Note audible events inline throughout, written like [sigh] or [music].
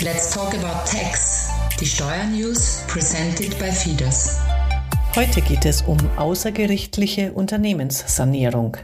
Let's talk about tax. Die Steuernews presented by Fidas. Heute geht es um außergerichtliche Unternehmenssanierung.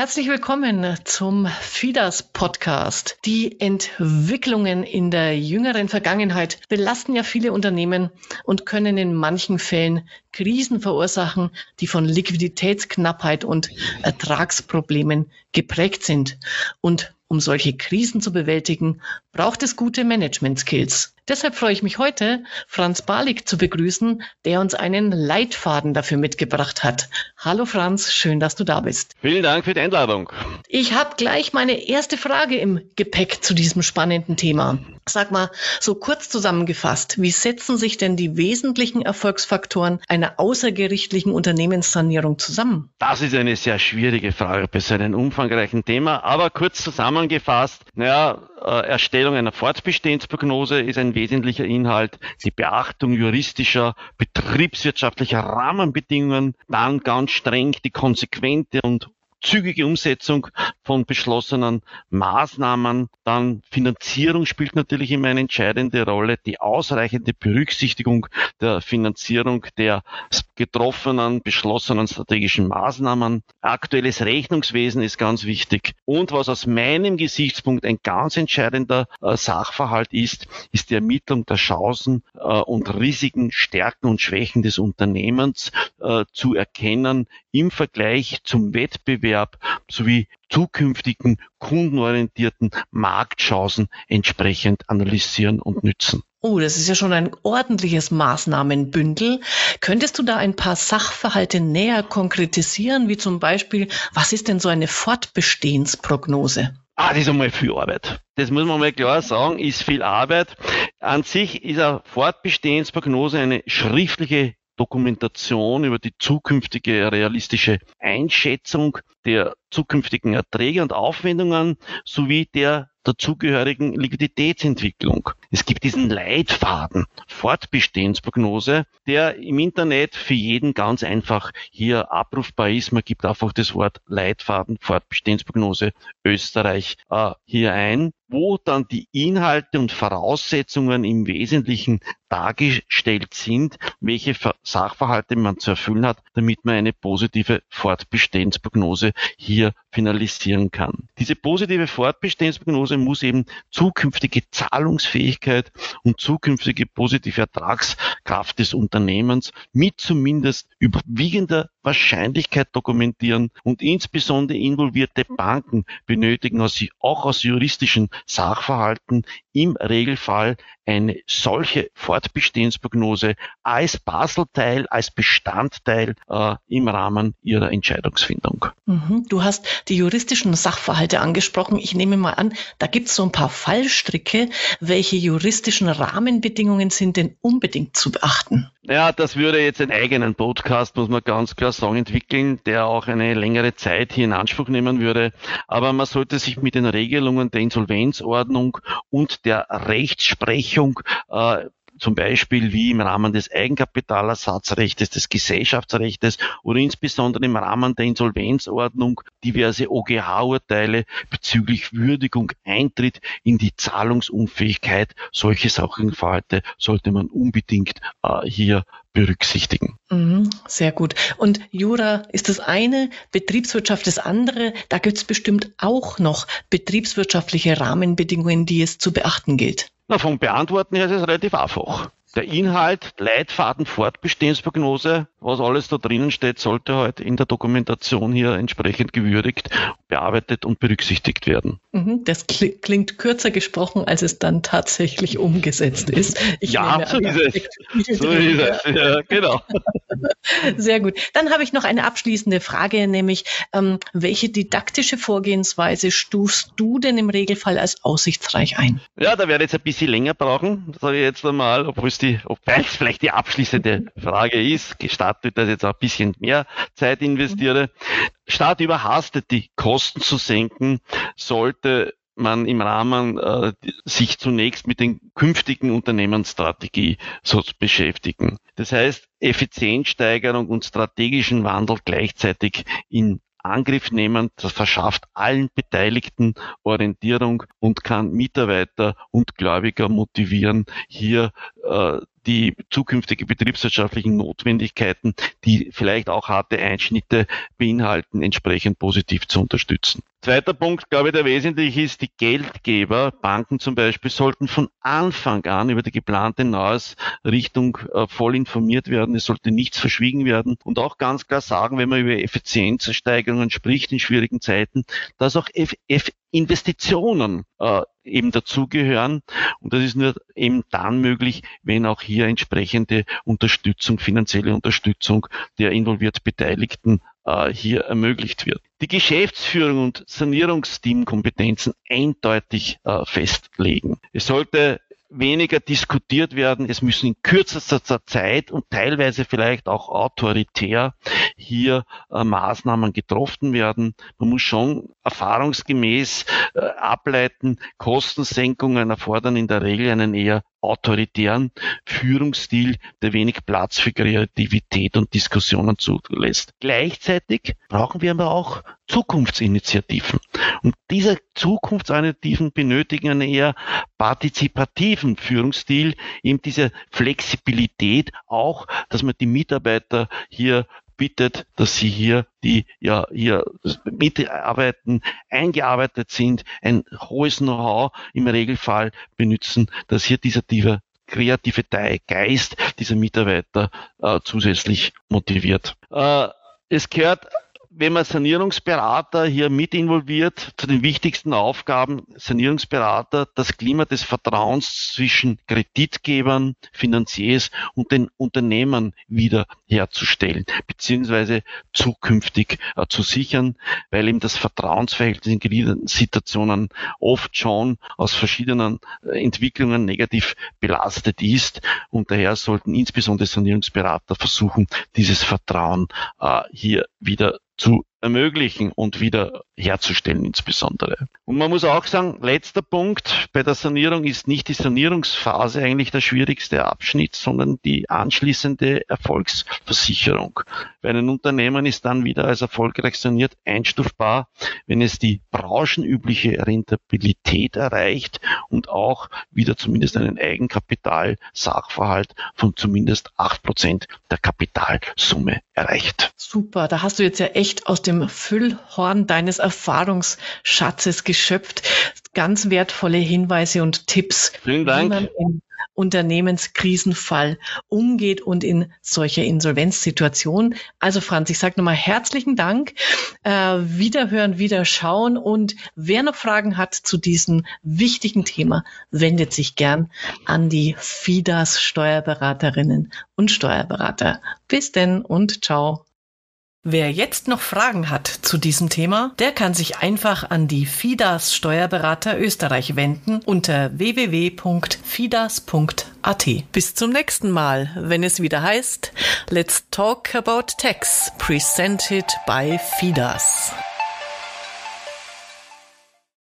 Herzlich willkommen zum FIDAS Podcast. Die Entwicklungen in der jüngeren Vergangenheit belasten ja viele Unternehmen und können in manchen Fällen Krisen verursachen, die von Liquiditätsknappheit und Ertragsproblemen geprägt sind. Und um solche Krisen zu bewältigen, braucht es gute Management-Skills. Deshalb freue ich mich heute, Franz Balik zu begrüßen, der uns einen Leitfaden dafür mitgebracht hat. Hallo Franz, schön, dass du da bist. Vielen Dank für die Einladung. Ich habe gleich meine erste Frage im Gepäck zu diesem spannenden Thema. Sag mal, so kurz zusammengefasst, wie setzen sich denn die wesentlichen Erfolgsfaktoren einer außergerichtlichen Unternehmenssanierung zusammen? Das ist eine sehr schwierige Frage bei so einem umfangreichen Thema, aber kurz zusammengefasst, naja, Erstellung einer Fortbestehensprognose ist ein wesentlicher Inhalt, die Beachtung juristischer, betriebswirtschaftlicher Rahmenbedingungen, dann ganz streng die konsequente und zügige Umsetzung von beschlossenen Maßnahmen. Dann Finanzierung spielt natürlich immer eine entscheidende Rolle. Die ausreichende Berücksichtigung der Finanzierung der getroffenen, beschlossenen strategischen Maßnahmen. Aktuelles Rechnungswesen ist ganz wichtig. Und was aus meinem Gesichtspunkt ein ganz entscheidender äh, Sachverhalt ist, ist die Ermittlung der Chancen äh, und Risiken, Stärken und Schwächen des Unternehmens äh, zu erkennen im Vergleich zum Wettbewerb sowie zukünftigen kundenorientierten Marktchancen entsprechend analysieren und nützen. Oh, das ist ja schon ein ordentliches Maßnahmenbündel. Könntest du da ein paar Sachverhalte näher konkretisieren, wie zum Beispiel, was ist denn so eine Fortbestehensprognose? Ah, das ist einmal viel Arbeit. Das muss man mal klar sagen, ist viel Arbeit. An sich ist eine Fortbestehensprognose eine schriftliche Dokumentation über die zukünftige realistische Einschätzung der zukünftigen Erträge und Aufwendungen sowie der dazugehörigen Liquiditätsentwicklung. Es gibt diesen Leitfaden Fortbestehensprognose, der im Internet für jeden ganz einfach hier abrufbar ist. Man gibt einfach das Wort Leitfaden Fortbestehensprognose Österreich äh, hier ein, wo dann die Inhalte und Voraussetzungen im Wesentlichen dargestellt sind, welche Sachverhalte man zu erfüllen hat, damit man eine positive Fortbestehensprognose hier finalisieren kann. Diese positive Fortbestehensprognose muss eben zukünftige Zahlungsfähigkeit und zukünftige positive Ertragskraft des Unternehmens mit zumindest überwiegender Wahrscheinlichkeit dokumentieren und insbesondere involvierte Banken benötigen auch aus juristischen Sachverhalten im Regelfall eine solche Fortbestehensprognose als Baselteil, als Bestandteil äh, im Rahmen ihrer Entscheidungsfindung. Mhm. Du hast die juristischen Sachverhalte angesprochen. Ich nehme mal an, da gibt es so ein paar Fallstricke. Welche juristischen Rahmenbedingungen sind denn unbedingt zu beachten? Ja, das würde jetzt einen eigenen Podcast, muss man ganz klar sagen, entwickeln, der auch eine längere Zeit hier in Anspruch nehmen würde. Aber man sollte sich mit den Regelungen der Insolvenzordnung und der Rechtsprechung äh, zum Beispiel wie im Rahmen des Eigenkapitalersatzrechts, des Gesellschaftsrechts oder insbesondere im Rahmen der Insolvenzordnung diverse OGH-Urteile bezüglich Würdigung, Eintritt in die Zahlungsunfähigkeit, solche Sachenverhalte sollte man unbedingt äh, hier berücksichtigen. Mhm, sehr gut. Und Jura ist das eine, Betriebswirtschaft das andere. Da gibt es bestimmt auch noch betriebswirtschaftliche Rahmenbedingungen, die es zu beachten gilt. Na, vom Beantworten her ist es relativ einfach. Der Inhalt, Leitfaden, Fortbestehensprognose, was alles da drinnen steht, sollte halt in der Dokumentation hier entsprechend gewürdigt, bearbeitet und berücksichtigt werden. Mhm, das klingt kürzer gesprochen, als es dann tatsächlich umgesetzt ist. Ich ja, so ist es. So ist es. Ja, genau. [laughs] [laughs] Sehr gut. Dann habe ich noch eine abschließende Frage, nämlich ähm, welche didaktische Vorgehensweise stufst du denn im Regelfall als aussichtsreich ein? Ja, da werde ich jetzt ein bisschen länger brauchen, sage ich jetzt einmal, obwohl es die, ob es vielleicht die abschließende Frage ist. Gestartet, dass ich jetzt auch ein bisschen mehr Zeit investiere. Statt überhastet die Kosten zu senken, sollte man im Rahmen äh, sich zunächst mit den künftigen Unternehmensstrategie so beschäftigen. Das heißt, Effizienzsteigerung und strategischen Wandel gleichzeitig in Angriff nehmen. Das verschafft allen Beteiligten Orientierung und kann Mitarbeiter und Gläubiger motivieren, hier äh, die zukünftige betriebswirtschaftlichen Notwendigkeiten, die vielleicht auch harte Einschnitte beinhalten, entsprechend positiv zu unterstützen. Zweiter Punkt, glaube ich, der wesentlich ist, die Geldgeber, Banken zum Beispiel, sollten von Anfang an über die geplante Neuausrichtung äh, voll informiert werden. Es sollte nichts verschwiegen werden und auch ganz klar sagen, wenn man über Effizienzsteigerungen spricht in schwierigen Zeiten, dass auch F F Investitionen äh, eben dazugehören. Und das ist nur eben dann möglich, wenn auch hier entsprechende Unterstützung, finanzielle Unterstützung der involviert Beteiligten äh, hier ermöglicht wird. Die Geschäftsführung und Sanierungsteamkompetenzen eindeutig äh, festlegen. Es sollte weniger diskutiert werden. Es müssen in kürzester Zeit und teilweise vielleicht auch autoritär hier äh, Maßnahmen getroffen werden. Man muss schon erfahrungsgemäß äh, ableiten, Kostensenkungen erfordern in der Regel einen eher autoritären Führungsstil, der wenig Platz für Kreativität und Diskussionen zulässt. Gleichzeitig brauchen wir aber auch Zukunftsinitiativen. Und diese Zukunftsinitiativen benötigen einen eher partizipativen Führungsstil, eben diese Flexibilität auch, dass man die Mitarbeiter hier bittet, dass sie hier, die ja hier mitarbeiten, eingearbeitet sind, ein hohes Know-how im Regelfall benutzen, dass hier dieser, dieser kreative Geist dieser Mitarbeiter äh, zusätzlich motiviert. Äh, es gehört wenn man Sanierungsberater hier mit involviert, zu den wichtigsten Aufgaben Sanierungsberater, das Klima des Vertrauens zwischen Kreditgebern, Finanziers und den Unternehmern wieder herzustellen, beziehungsweise zukünftig äh, zu sichern, weil eben das Vertrauensverhältnis in Kreditsituationen oft schon aus verschiedenen äh, Entwicklungen negativ belastet ist. Und daher sollten insbesondere Sanierungsberater versuchen, dieses Vertrauen äh, hier wieder zu ermöglichen und wieder herzustellen insbesondere. Und man muss auch sagen, letzter Punkt bei der Sanierung ist nicht die Sanierungsphase eigentlich der schwierigste Abschnitt, sondern die anschließende Erfolgsversicherung. Bei einem Unternehmen ist dann wieder als erfolgreich saniert einstufbar, wenn es die branchenübliche Rentabilität erreicht und auch wieder zumindest einen Eigenkapital-Sachverhalt von zumindest acht Prozent der Kapitalsumme erreicht. Super, da hast du jetzt ja echt aus dem Füllhorn deines Erfahrungsschatzes geschöpft. Ganz wertvolle Hinweise und Tipps, Vielen Dank. wie man im Unternehmenskrisenfall umgeht und in solcher Insolvenzsituation. Also Franz, ich sage nochmal herzlichen Dank. Äh, wiederhören, wieder schauen und wer noch Fragen hat zu diesem wichtigen Thema, wendet sich gern an die FIDAS Steuerberaterinnen und Steuerberater. Bis denn und ciao. Wer jetzt noch Fragen hat zu diesem Thema, der kann sich einfach an die FIDAS Steuerberater Österreich wenden unter www.fidas.at. Bis zum nächsten Mal, wenn es wieder heißt Let's Talk About Tax, presented by FIDAS.